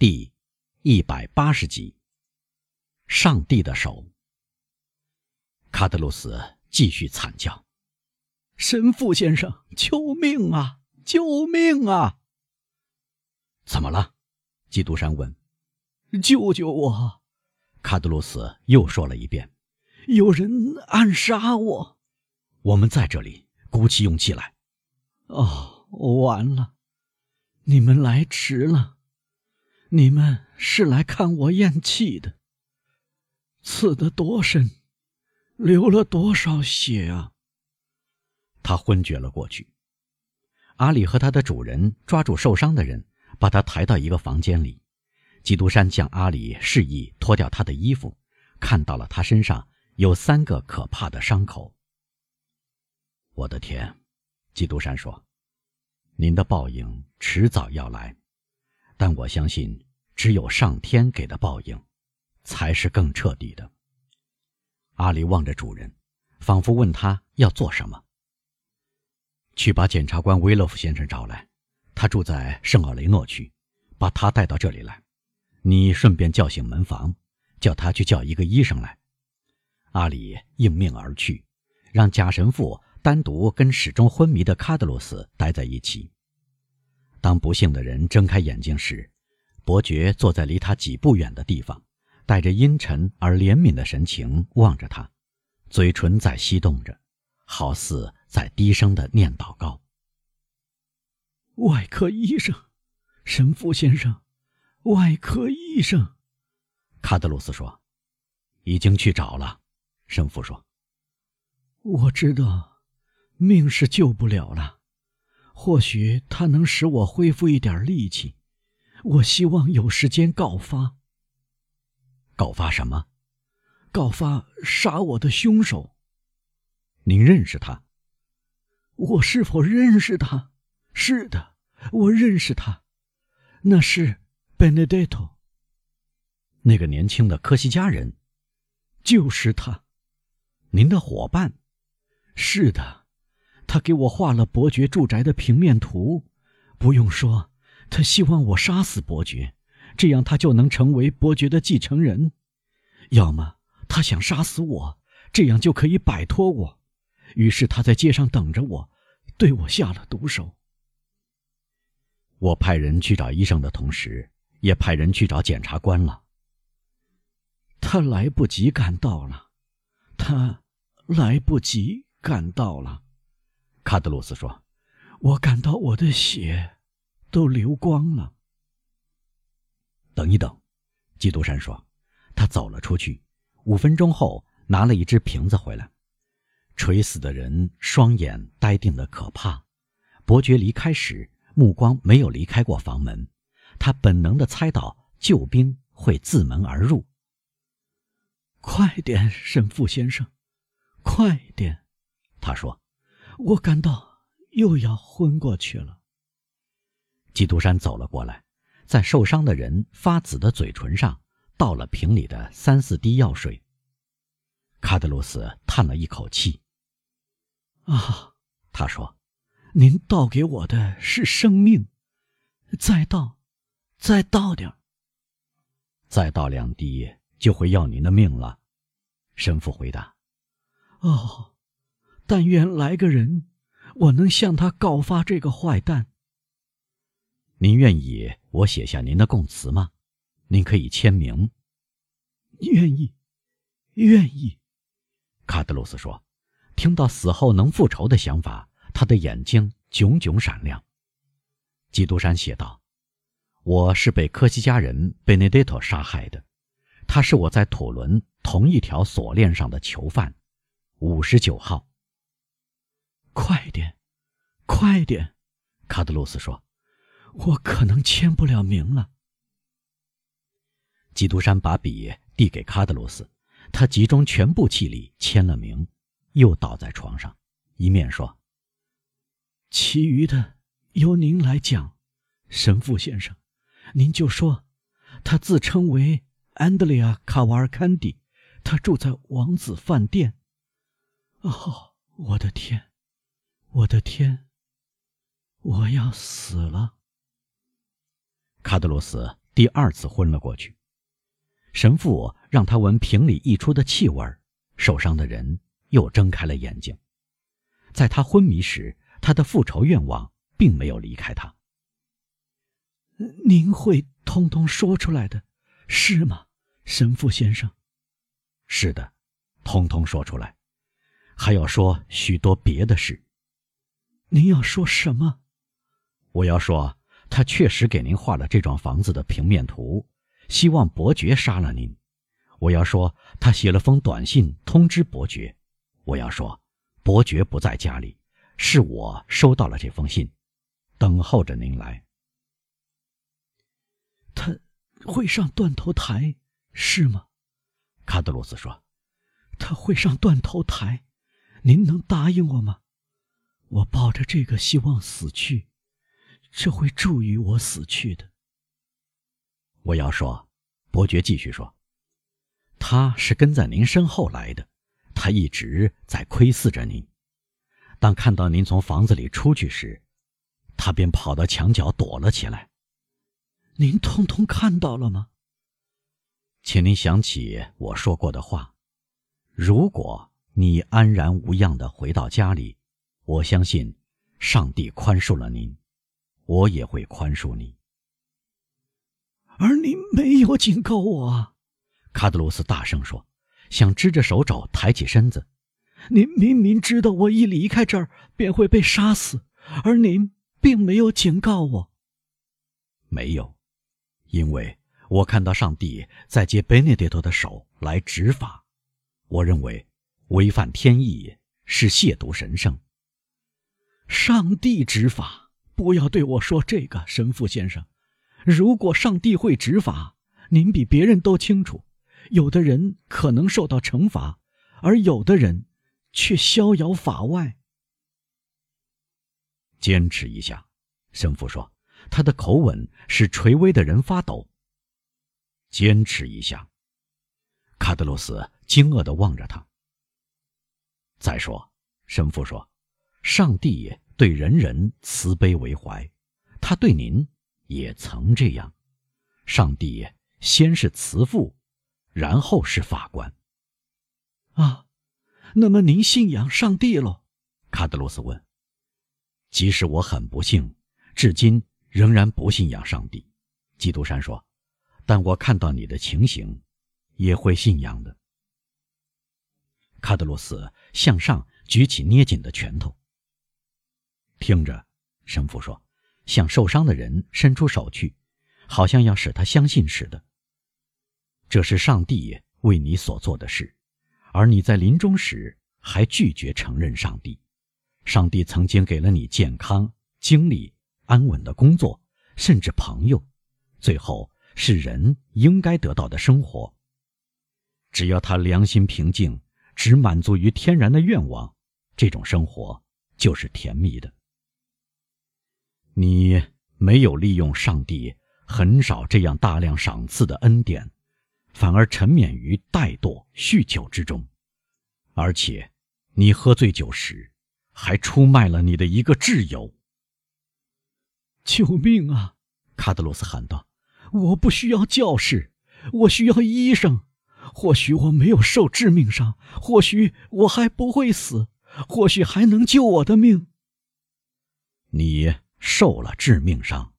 第一百八十集。上帝的手。卡德鲁斯继续惨叫：“神父先生，救命啊！救命啊！”怎么了？基督山问。“救救我！”卡德鲁斯又说了一遍。“有人暗杀我。”我们在这里，鼓起勇气来。哦，完了！你们来迟了。你们是来看我咽气的。刺得多深，流了多少血啊！他昏厥了过去。阿里和他的主人抓住受伤的人，把他抬到一个房间里。基督山向阿里示意脱掉他的衣服，看到了他身上有三个可怕的伤口。我的天，基督山说：“您的报应迟早要来。”但我相信，只有上天给的报应，才是更彻底的。阿里望着主人，仿佛问他要做什么。去把检察官威勒夫先生找来，他住在圣奥雷诺区，把他带到这里来。你顺便叫醒门房，叫他去叫一个医生来。阿里应命而去，让假神父单独跟始终昏迷的卡德罗斯待在一起。当不幸的人睁开眼睛时，伯爵坐在离他几步远的地方，带着阴沉而怜悯的神情望着他，嘴唇在翕动着，好似在低声的念祷告。外科医生，神父先生，外科医生，卡德鲁斯说：“已经去找了。”神父说：“我知道，命是救不了了。”或许他能使我恢复一点力气。我希望有时间告发。告发什么？告发杀我的凶手。您认识他？我是否认识他？是的，我认识他。那是 Benedetto。那个年轻的科西嘉人，就是他。您的伙伴？是的。他给我画了伯爵住宅的平面图，不用说，他希望我杀死伯爵，这样他就能成为伯爵的继承人；要么他想杀死我，这样就可以摆脱我。于是他在街上等着我，对我下了毒手。我派人去找医生的同时，也派人去找检察官了。他来不及赶到了，他来不及赶到了。卡德鲁斯说：“我感到我的血都流光了。”等一等，基督山说：“他走了出去，五分钟后拿了一只瓶子回来。垂死的人双眼呆定的可怕。伯爵离开时目光没有离开过房门，他本能的猜到救兵会自门而入。快点，神父先生，快点！”他说。我感到又要昏过去了。基督山走了过来，在受伤的人发紫的嘴唇上倒了瓶里的三四滴药水。卡德鲁斯叹了一口气：“啊，他说，您倒给我的是生命，再倒，再倒点再倒两滴就会要您的命了。”神父回答：“哦。”但愿来个人，我能向他告发这个坏蛋。您愿意我写下您的供词吗？您可以签名。愿意，愿意。卡德鲁斯说：“听到死后能复仇的想法，他的眼睛炯炯闪亮。”基督山写道：“我是被科西嘉人贝内德托杀害的，他是我在土伦同一条锁链上的囚犯，五十九号。”快点，快点！卡德鲁斯说：“我可能签不了名了。”基督山把笔递给卡德鲁斯，他集中全部气力签了名，又倒在床上，一面说：“其余的由您来讲，神父先生，您就说，他自称为安德烈亚·卡瓦尔坎蒂，他住在王子饭店。哦，我的天！”我的天！我要死了。卡德罗斯第二次昏了过去。神父让他闻瓶里溢出的气味，受伤的人又睁开了眼睛。在他昏迷时，他的复仇愿望并没有离开他。您会通通说出来的，是吗，神父先生？是的，通通说出来，还要说许多别的事。您要说什么？我要说，他确实给您画了这幢房子的平面图，希望伯爵杀了您。我要说，他写了封短信通知伯爵。我要说，伯爵不在家里，是我收到了这封信，等候着您来。他会上断头台，是吗？卡德罗斯说：“他会上断头台，您能答应我吗？我抱着这个希望死去。”这会助于我死去的。我要说，伯爵继续说，他是跟在您身后来的，他一直在窥视着您。当看到您从房子里出去时，他便跑到墙角躲了起来。您通通看到了吗？请您想起我说过的话：如果你安然无恙的回到家里，我相信上帝宽恕了您。我也会宽恕你，而您没有警告我啊！卡德鲁斯大声说，想支着手肘抬起身子。您明明知道我一离开这儿便会被杀死，而您并没有警告我。没有，因为我看到上帝在借贝内迪托的手来执法。我认为违反天意是亵渎神圣。上帝执法。不要对我说这个，神父先生。如果上帝会执法，您比别人都清楚。有的人可能受到惩罚，而有的人却逍遥法外。坚持一下，神父说，他的口吻使垂危的人发抖。坚持一下，卡德罗斯惊愕地望着他。再说，神父说，上帝。对人人慈悲为怀，他对您也曾这样。上帝先是慈父，然后是法官。啊，那么您信仰上帝喽？卡德罗斯问。即使我很不幸，至今仍然不信仰上帝。基督山说。但我看到你的情形，也会信仰的。卡德罗斯向上举起捏紧的拳头。听着，神父说，向受伤的人伸出手去，好像要使他相信似的。这是上帝为你所做的事，而你在临终时还拒绝承认上帝。上帝曾经给了你健康、精力、安稳的工作，甚至朋友，最后是人应该得到的生活。只要他良心平静，只满足于天然的愿望，这种生活就是甜蜜的。你没有利用上帝很少这样大量赏赐的恩典，反而沉湎于怠惰酗酒之中，而且，你喝醉酒时，还出卖了你的一个挚友。救命啊！卡德罗斯喊道：“我不需要教士，我需要医生。或许我没有受致命伤，或许我还不会死，或许还能救我的命。”你。受了致命伤，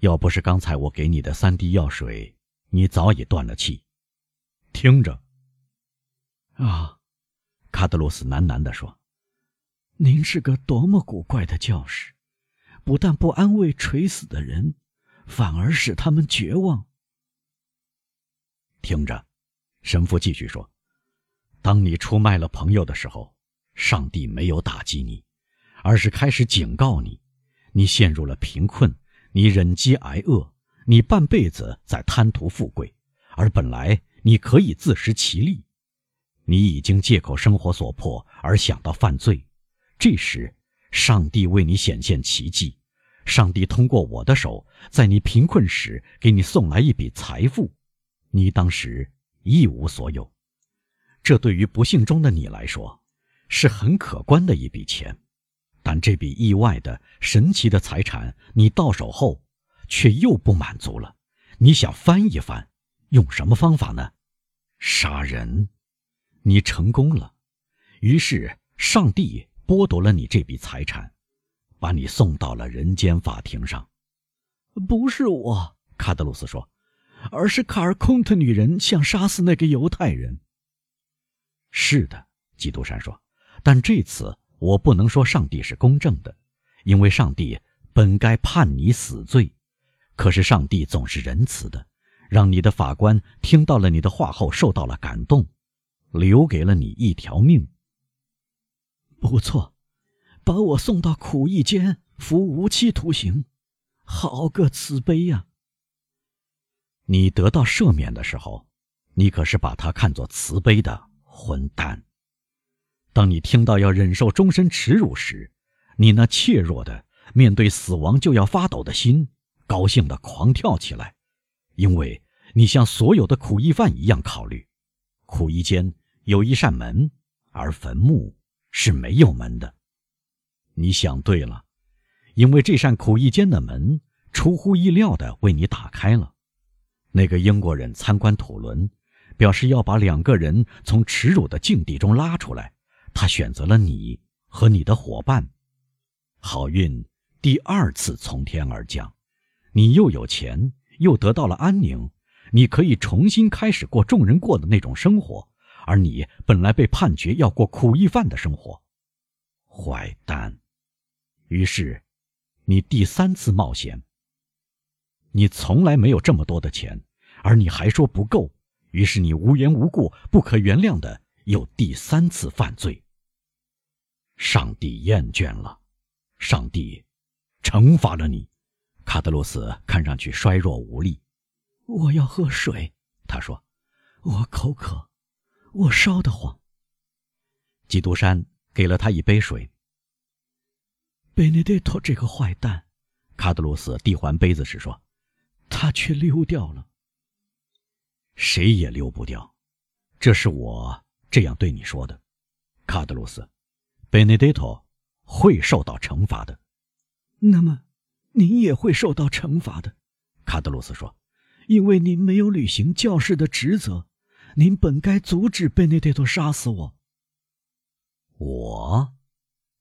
要不是刚才我给你的三滴药水，你早已断了气。听着，啊，卡德罗斯喃喃地说：“您是个多么古怪的教士，不但不安慰垂死的人，反而使他们绝望。”听着，神父继续说：“当你出卖了朋友的时候，上帝没有打击你，而是开始警告你。”你陷入了贫困，你忍饥挨饿，你半辈子在贪图富贵，而本来你可以自食其力。你已经借口生活所迫而想到犯罪，这时，上帝为你显现奇迹，上帝通过我的手，在你贫困时给你送来一笔财富，你当时一无所有，这对于不幸中的你来说，是很可观的一笔钱。这笔意外的、神奇的财产，你到手后，却又不满足了。你想翻一翻，用什么方法呢？杀人。你成功了，于是上帝剥夺了你这笔财产，把你送到了人间法庭上。不是我，卡德鲁斯说，而是卡尔空特女人想杀死那个犹太人。是的，基督山说，但这次我不能说上帝是公正的，因为上帝本该判你死罪，可是上帝总是仁慈的，让你的法官听到了你的话后受到了感动。留给了你一条命。不错，把我送到苦役间服无期徒刑，好个慈悲呀！你得到赦免的时候，你可是把他看作慈悲的混蛋。当你听到要忍受终身耻辱时，你那怯弱的面对死亡就要发抖的心，高兴的狂跳起来，因为你像所有的苦役犯一样考虑，苦役间。有一扇门，而坟墓是没有门的。你想对了，因为这扇苦役间的门出乎意料的为你打开了。那个英国人参观土伦，表示要把两个人从耻辱的境地中拉出来。他选择了你和你的伙伴。好运第二次从天而降，你又有钱，又得到了安宁，你可以重新开始过众人过的那种生活。而你本来被判决要过苦役犯的生活，坏蛋！于是，你第三次冒险。你从来没有这么多的钱，而你还说不够，于是你无缘无故、不可原谅的又第三次犯罪。上帝厌倦了，上帝惩罚了你。卡德鲁斯看上去衰弱无力。我要喝水，他说，我口渴。我烧得慌。基督山给了他一杯水。贝内蒂托这个坏蛋，卡德鲁斯递还杯子时说：“他却溜掉了。谁也溜不掉，这是我这样对你说的，卡德鲁斯。贝内蒂托会受到惩罚的。那么，您也会受到惩罚的，卡德鲁斯说，因为您没有履行教士的职责。”您本该阻止贝内蒂托杀死我。我，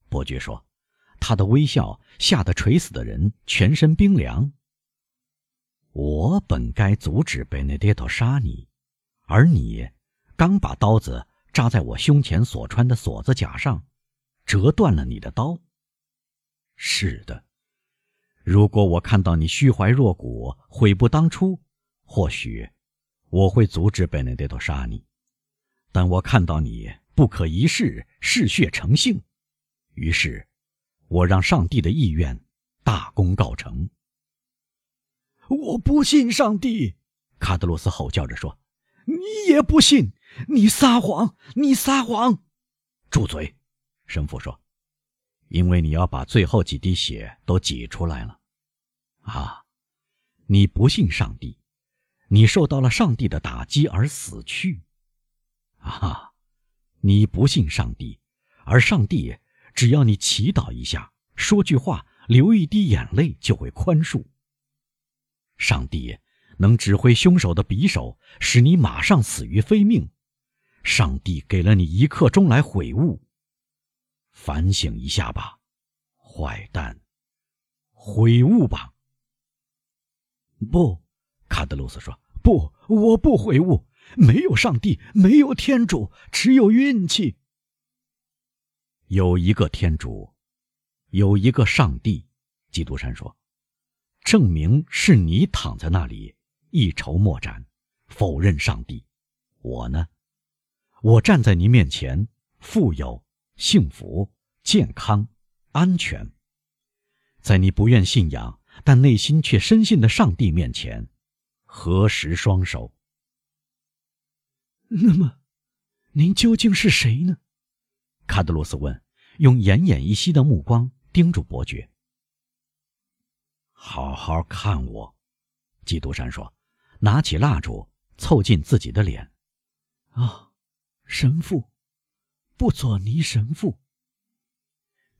伯爵说，他的微笑吓得垂死的人全身冰凉。我本该阻止贝内蒂托杀你，而你刚把刀子扎在我胸前所穿的锁子甲上，折断了你的刀。是的，如果我看到你虚怀若谷、悔不当初，或许。我会阻止贝内蒂托杀你，但我看到你不可一世，嗜血成性，于是，我让上帝的意愿大功告成。我不信上帝，卡德罗斯吼叫着说：“你也不信，你撒谎，你撒谎！”住嘴，神父说：“因为你要把最后几滴血都挤出来了。”啊，你不信上帝。你受到了上帝的打击而死去，啊！你不信上帝，而上帝只要你祈祷一下，说句话，流一滴眼泪，就会宽恕。上帝能指挥凶手的匕首，使你马上死于非命。上帝给了你一刻钟来悔悟，反省一下吧，坏蛋！悔悟吧。不，卡德鲁斯说。不，我不悔悟。没有上帝，没有天主，只有运气。有一个天主，有一个上帝。基督山说：“证明是你躺在那里一筹莫展，否认上帝。我呢？我站在你面前，富有、幸福、健康、安全，在你不愿信仰但内心却深信的上帝面前。”合十双手。那么，您究竟是谁呢？卡德罗斯问，用奄奄一息的目光盯住伯爵。好好看我，基督山说，拿起蜡烛凑近自己的脸。啊，神父，布佐尼神父。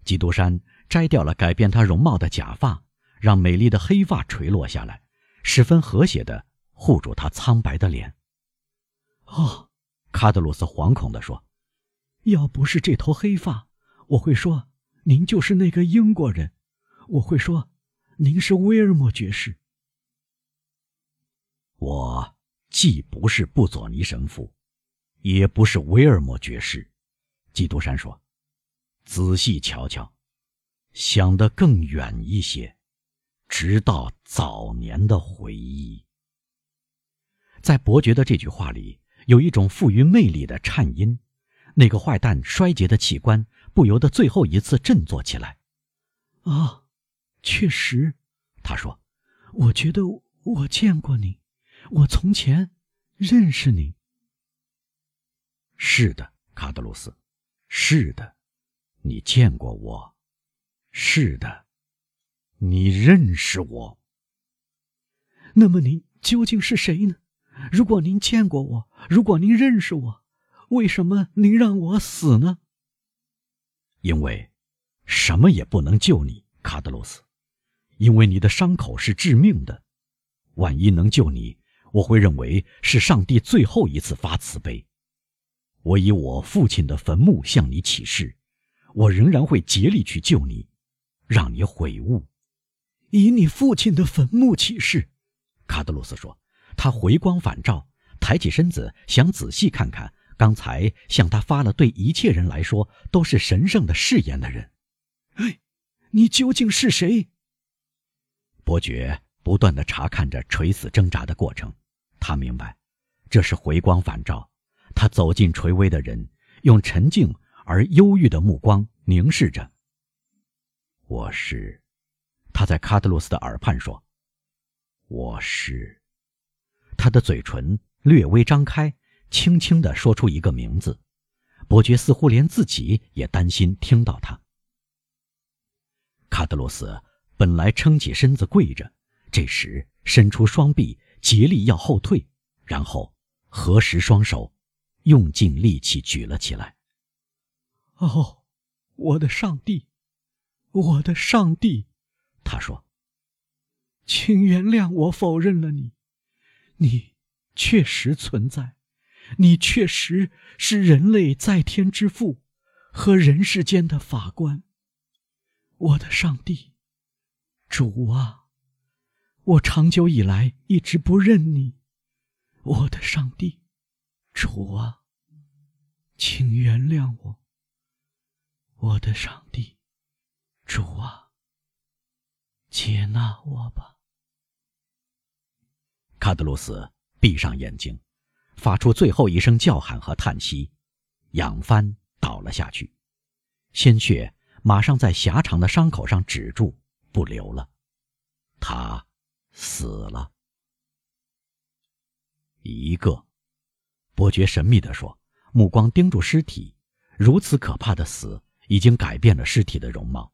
基督山摘掉了改变他容貌的假发，让美丽的黑发垂落下来。十分和谐的护住他苍白的脸。哦，卡德鲁斯惶恐地说：“要不是这头黑发，我会说您就是那个英国人，我会说您是威尔莫爵士。我既不是布佐尼神父，也不是威尔莫爵士。”基督山说：“仔细瞧瞧，想得更远一些，直到早年的回忆。”在伯爵的这句话里。有一种富于魅力的颤音，那个坏蛋衰竭的器官不由得最后一次振作起来。啊，确实，他说：“我觉得我见过你，我从前认识你。”是的，卡德鲁斯，是的，你见过我，是的，你认识我。那么您究竟是谁呢？如果您见过我，如果您认识我，为什么您让我死呢？因为，什么也不能救你，卡德罗斯，因为你的伤口是致命的。万一能救你，我会认为是上帝最后一次发慈悲。我以我父亲的坟墓向你起誓，我仍然会竭力去救你，让你悔悟。以你父亲的坟墓起誓，卡德罗斯说。他回光返照，抬起身子，想仔细看看刚才向他发了对一切人来说都是神圣的誓言的人。哎，你究竟是谁？伯爵不断地查看着垂死挣扎的过程，他明白，这是回光返照。他走近垂危的人，用沉静而忧郁的目光凝视着。我是，他在卡德鲁斯的耳畔说：“我是。”他的嘴唇略微张开，轻轻地说出一个名字。伯爵似乎连自己也担心听到他。卡德罗斯本来撑起身子跪着，这时伸出双臂，竭力要后退，然后合十双手，用尽力气举了起来。哦，我的上帝，我的上帝！他说：“请原谅我否认了你。”你确实存在，你确实是人类在天之父和人世间的法官。我的上帝，主啊，我长久以来一直不认你。我的上帝，主啊，请原谅我。我的上帝，主啊，接纳我吧。卡德鲁斯闭上眼睛，发出最后一声叫喊和叹息，仰帆倒了下去，鲜血马上在狭长的伤口上止住，不流了。他死了。一个，伯爵神秘地说，目光盯住尸体。如此可怕的死已经改变了尸体的容貌。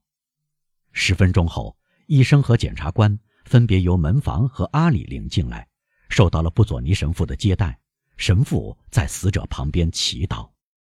十分钟后，医生和检察官分别由门房和阿里领进来。受到了布佐尼神父的接待，神父在死者旁边祈祷。